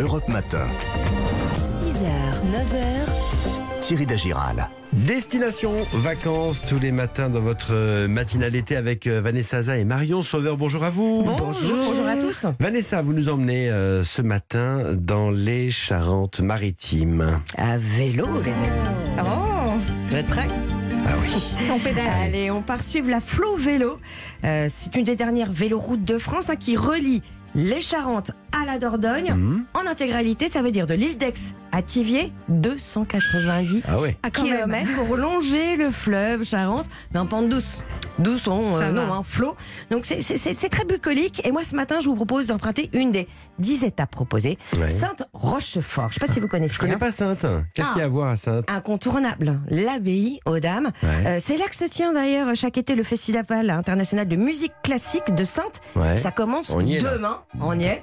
Europe Matin. 6h, 9h, Thierry Dagiral. Destination vacances tous les matins dans votre matinale été avec euh, Vanessa Aza et Marion Sauveur. Bonjour à vous. Bonjour. Bonjour à tous. Vanessa, vous nous emmenez euh, ce matin dans les Charentes-Maritimes. À vélo, les amis. Oh, Vous êtes prêts? Ah oui. on pédale. Allez, on part suivre la Flow Vélo. Euh, c'est une des dernières véloroutes de France hein, qui relie les Charentes à la Dordogne. Mhm. En intégralité, ça veut dire de l'île d'Aix à Thiviers, 290 Ah ouais. Ah, kilomètres pour longer le fleuve Charente, mais en pente douce. Douce, on, Ça euh, hein, flot. Donc c'est- très bucolique. Et moi, ce matin, je vous propose d'emprunter une des 10 étapes proposées. Ouais. Sainte-Rochefort. Je ne sais pas si vous connaissez. Je connais hein. pas Sainte. Qu'est-ce Ah. qu'il y a à voir à Sainte? Incontournable, l'abbaye aux dames. Ouais. Euh, c'est là que se tient d'ailleurs chaque été le Festival international de musique classique de Sainte. Ouais. Ça commence On y est, là. Demain. On y est.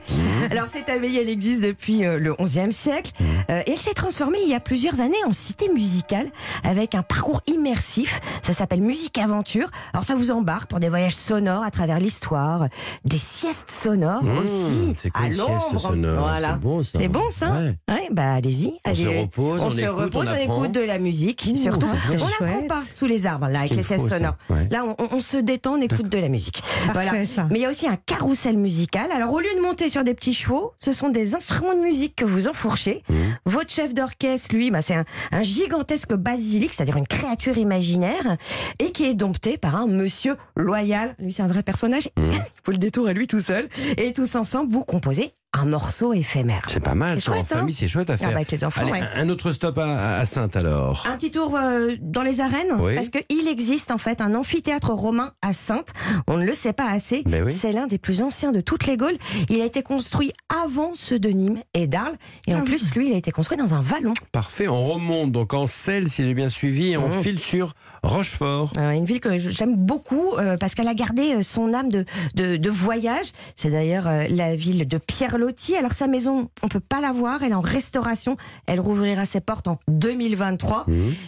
Alors cette abbaye, elle existe depuis euh, le XIe siècle Mmh. Euh, et elle s'est transformée il y a plusieurs années en cité musicale avec un parcours immersif. Ça s'appelle Musique Aventure. Alors ça vous embarque pour des voyages sonores à travers l'histoire, des siestes sonores Mmh, aussi c'est quoi à une sieste l'ombre. sonore? Voilà. C'est bon ça. C'est bon ça? Ouais. Ouais, bah allez-y. On se allez. repose, on se écoute, repose, on écoute de la musique, Ouh, surtout. on n'apprend pas sous les arbres là avec les siestes sonores. Ouais. Là, on, on se détend, on écoute de la musique. Parfait, ça. Mais il y a aussi un carrousel musical. Alors, au lieu de monter sur des petits chevaux, ce sont des instruments de musique que vous enfourchez. Mmh. Votre chef d'orchestre, lui, bah, c'est un, un gigantesque basilic, c'est-à-dire une créature imaginaire, et qui est dompté par un monsieur loyal. Lui, c'est un vrai personnage. Mmh. Il faut le détour à lui tout seul. Et tous ensemble, vous composez un morceau éphémère. C'est pas mal C'est ça. En hein famille, c'est chouette à Ah, faire. bah, avec les enfants, Allez, ouais. un- autre stop à, à Sainte alors. Un petit tour euh, dans les arènes, Oui. parce qu'il existe en fait un amphithéâtre romain à Sainte. On ne le sait pas assez. Oui. C'est l'un des plus anciens de toutes les Gaules. Il a été construit avant ceux de Nîmes et d'Arles. Et Ah en plus, lui, il a été construit dans un vallon. Parfait. On remonte donc en selle, si j'ai bien suivi, et on Mmh. file sur Rochefort. Euh, une ville que j'aime beaucoup euh, parce qu'elle a gardé euh, son âme de, de, de voyage. C'est d'ailleurs euh, la ville de Pierre Alors sa maison, on peut pas la voir, elle est en restauration. Elle rouvrira ses portes en 2023.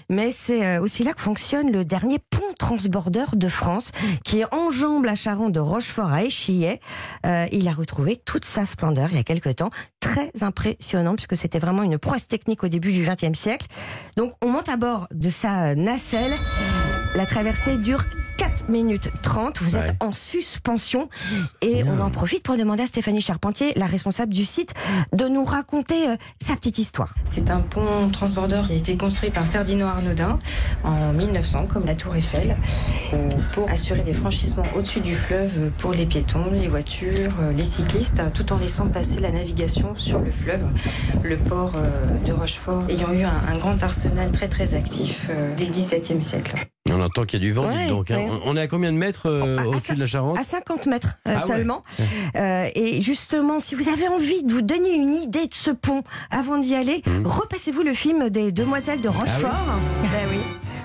Mais c'est euh, aussi là que fonctionne le dernier pont transborder de France qui enjambe la Charente de Rochefort à Échillet. Euh, il a retrouvé toute sa splendeur il y a quelque temps. Très impressionnant puisque c'était vraiment une prouesse technique au début du XXe siècle. Donc on monte à bord de sa nacelle. La traversée dure 4 minutes 30. Vous êtes Ouais. en suspension. Et on en profite pour demander à Stéphanie Charpentier, la responsable du site, de nous raconter euh, sa petite histoire. C'est un pont transborder qui a été construit par Ferdinand Arnaudin en 1900, comme la Tour Eiffel, pour assurer des franchissements au-dessus du fleuve pour les piétons, les voitures, euh, les cyclistes, tout en laissant passer la navigation sur le fleuve, le port euh, de Rochefort ayant eu un, un grand arsenal très très actif euh, dès le XVIIe siècle. On entend qu'il y a du vent, Ouais, donc. hein. ouais. On est à combien de mètres euh, À- à au-dessus de la Charente À 50 mètres euh, Ah seulement. Euh, et justement, si vous avez envie de vous donner une idée de ce pont avant d'y aller, Mmh. repassez-vous le film des Demoiselles de Rochefort. Ben oui.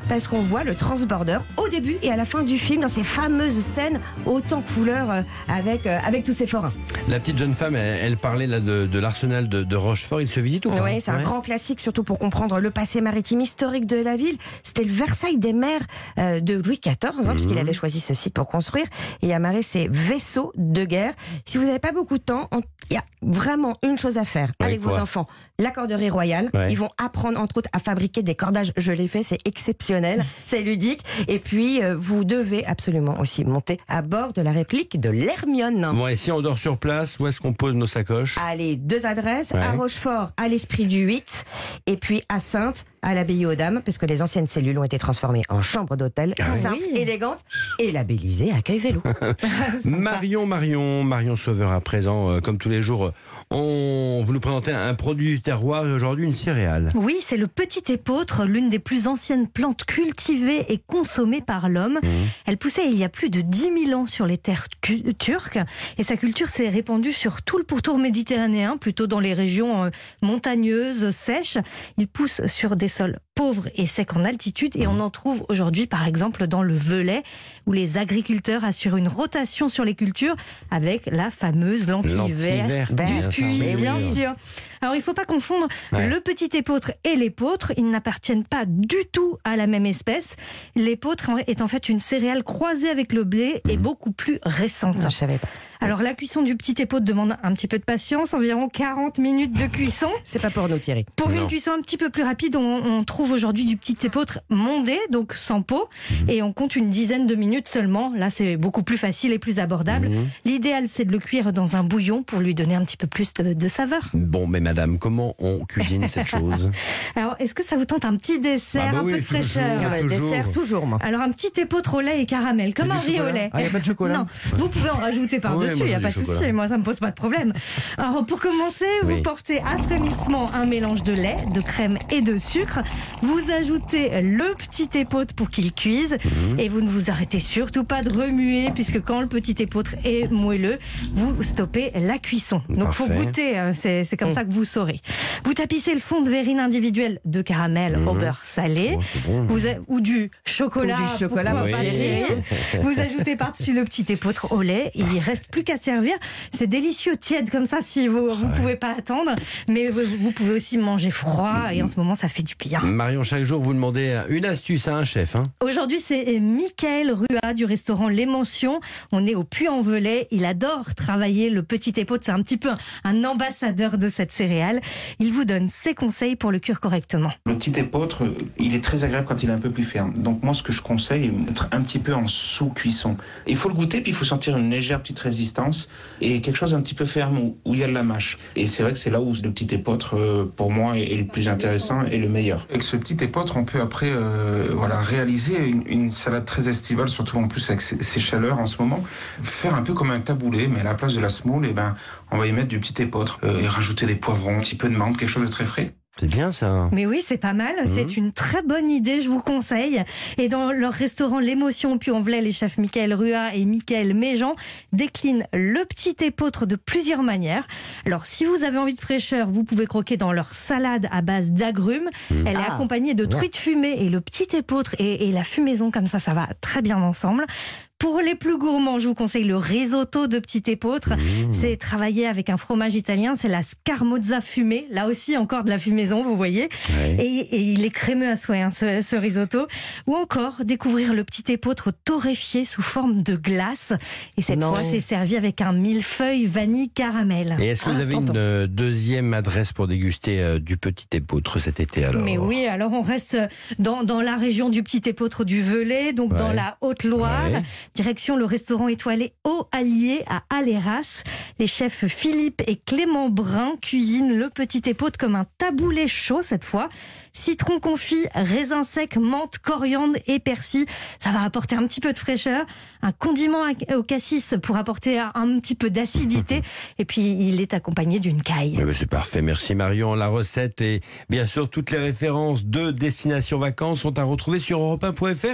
Parce qu'on voit le transborder au début et à la fin du film dans ces fameuses scènes autant couleurs euh, avec, euh, avec tous ces forains. La petite jeune femme, elle, elle parlait là de, de l'arsenal de, de Rochefort. Il se visite ou pas Oui, c'est un Ouais. grand classique, surtout pour comprendre le passé maritime historique de la ville. C'était le Versailles des mers euh, de Louis XIV, hein, parce Mmh. qu'il avait choisi ce site pour construire et amarrer ses vaisseaux de guerre. Si vous n'avez pas beaucoup de temps, il y a vraiment une chose à faire avec vos enfants. La corderie royale. Ouais. Ils vont apprendre, entre autres, à fabriquer des cordages. Je l'ai fait, c'est exceptionnel, c'est ludique. Et puis, euh, vous devez absolument aussi monter à bord de la réplique de l'Hermione. Bon, et si on dort sur place, où est-ce qu'on pose nos sacoches? Allez, deux adresses, Ouais. à Rochefort, à l'Esprit du 8, et puis à Sainte, à l'Abbaye aux Dames, parce que les anciennes cellules ont été transformées en chambre d'hôtel, Ah ouais. simple, élégante, et labellisée accueil vélo. Marion, Marion, Marion Sauveur à présent, euh, comme tous les jours, euh, on vous nous présentez un produit du terroir et aujourd'hui une céréale. Oui, c'est le petit épeautre, l'une des plus anciennes plantes cultivées et consommées par l'homme. Elle poussait il y a plus de 10 000 ans sur les terres turques et sa culture s'est répandue sur tout le pourtour méditerranéen, plutôt dans les régions euh, montagneuses, sèches. Il pousse sur des sols pauvres et secs en altitude. Et on en trouve aujourd'hui par exemple dans le Velay où les agriculteurs assurent une rotation sur les cultures avec la fameuse lentille, verte. Du puits, bien sûr. Alors il faut pas confondre Ouais. le petit épeautre et l'épeautre. Ils n'appartiennent pas du tout à la même espèce. L'épeautre est en fait une céréale croisée avec le blé et beaucoup plus récente. Non, je savais pas. Alors la cuisson du petit épeautre demande un petit peu de patience, environ 40 minutes de cuisson. C'est pas pour nous, Thierry. Pour Non. une cuisson un petit peu plus rapide, on, on trouve aujourd'hui du petit épeautre mondé, donc sans peau, Mhm. et on compte une dizaine de minutes seulement. Là, c'est beaucoup plus facile et plus abordable. Mhm. L'idéal, c'est de le cuire dans un bouillon pour lui donner un petit peu plus de, de saveur. Bon, mais madame, comment on cuisine cette chose Alors, est-ce que ça vous tente un petit dessert, Ah bah un oui, peu de fraîcheur Ah Ah bah, toujours. dessert, toujours, moi. Alors, un petit épeautre au lait et caramel, comme Et un riz au chocolat lait. Ah, y a pas de chocolat Non, vous pouvez en rajouter par-dessus, il n'y a pas de souci. Moi, ça me pose pas de problème. Alors, pour commencer, Oui. vous portez à frémissement un mélange de lait, de crème et de sucre. Vous ajoutez le petit épeautre pour qu'il cuise. Mhm. Et vous ne vous arrêtez surtout pas de remuer, puisque quand le petit épeautre est moelleux, vous stoppez la cuisson. Donc, faut Parfait. goûter. C'est c'est comme Mm. ça que vous saurez. Vous tapissez le fond de verrine individuel de caramel au Mhm. beurre salé. Oh, bon. Vous a- ou du chocolat. Ou du chocolat, oui. Vous ajoutez par-dessus le petit épeautre au lait. Il ne reste plus qu'à servir. C'est délicieux, tiède comme ça si vous ne pouvez pas attendre. Mais vous, vous pouvez aussi manger froid. Et en ce moment, ça fait du bien. Marion, chaque jour, vous demandez une astuce à un chef. Hein Aujourd'hui, c'est Michael Rua du restaurant L'Émotion. On est au Puy-en-Velay. Il adore travailler le petit épeautre. C'est un petit peu un, ambassadeur de cette Il vous donne ses conseils pour le cuire correctement. Le petit épeautre, il est très agréable quand il est un peu plus ferme. Donc moi, ce que je conseille, être un petit peu en sous-cuisson. Il faut le goûter, puis il faut sentir une légère petite résistance et quelque chose un petit peu ferme où, où il y a de la mâche. Et c'est vrai que c'est là où le petit épeautre, euh, pour moi, est, le plus intéressant et le meilleur. Avec ce petit épeautre, on peut après euh, voilà, réaliser une, une salade très estivale, surtout en plus avec ces, ces chaleurs en ce moment. Faire un peu comme un taboulé, mais à la place de la semoule, eh ben, on va y mettre du petit épeautre euh, et rajouter des poivrons, un petit peu de menthe, quelque chose de très frais. C'est bien ça. Mais oui, c'est pas mal. C'est une très bonne idée, je vous conseille. Et dans leur restaurant L'Émotion Puy-en-Velay, les chefs Michael Rua et Michael Méjean déclinent le petit épeautre de plusieurs manières. Alors, si vous avez envie de fraîcheur, vous pouvez croquer dans leur salade à base d'agrumes. Elle est Ah, accompagnée de truites fumées et le petit épeautre et, et la fumaison, comme ça, ça va très bien ensemble. Pour les plus gourmands, je vous conseille le risotto de petit épeautre. Mmh. C'est travaillé avec un fromage italien, c'est la scamozza fumée. Là aussi, encore de la fumaison, vous voyez. Ouais. Et, et il est crémeux à souhait, hein, ce, ce risotto. Ou encore découvrir le petit épeautre torréfié sous forme de glace. Et cette Non. fois, c'est servi avec un millefeuille vanille caramel. Et est-ce que vous Ah, avez une euh, deuxième adresse pour déguster euh, du petit épeautre cet été alors Mais oui, alors on reste dans, dans la région du petit épeautre du Velay, donc dans la Haute-Loire. Ouais. Direction le restaurant étoilé Au Allier à Aléras. Les chefs Philippe et Clément Brun cuisinent le petit épeautre comme un taboulé chaud cette fois. Citron confit, raisin sec, menthe, coriandre et persil. Ça va apporter un petit peu de fraîcheur. Un condiment au cassis pour apporter un un petit peu d'acidité. Et puis il est accompagné d'une caille. Eh ben, c'est parfait, merci Marion. La recette et bien sûr toutes les références de Destination Vacances sont à retrouver sur europe1.fr.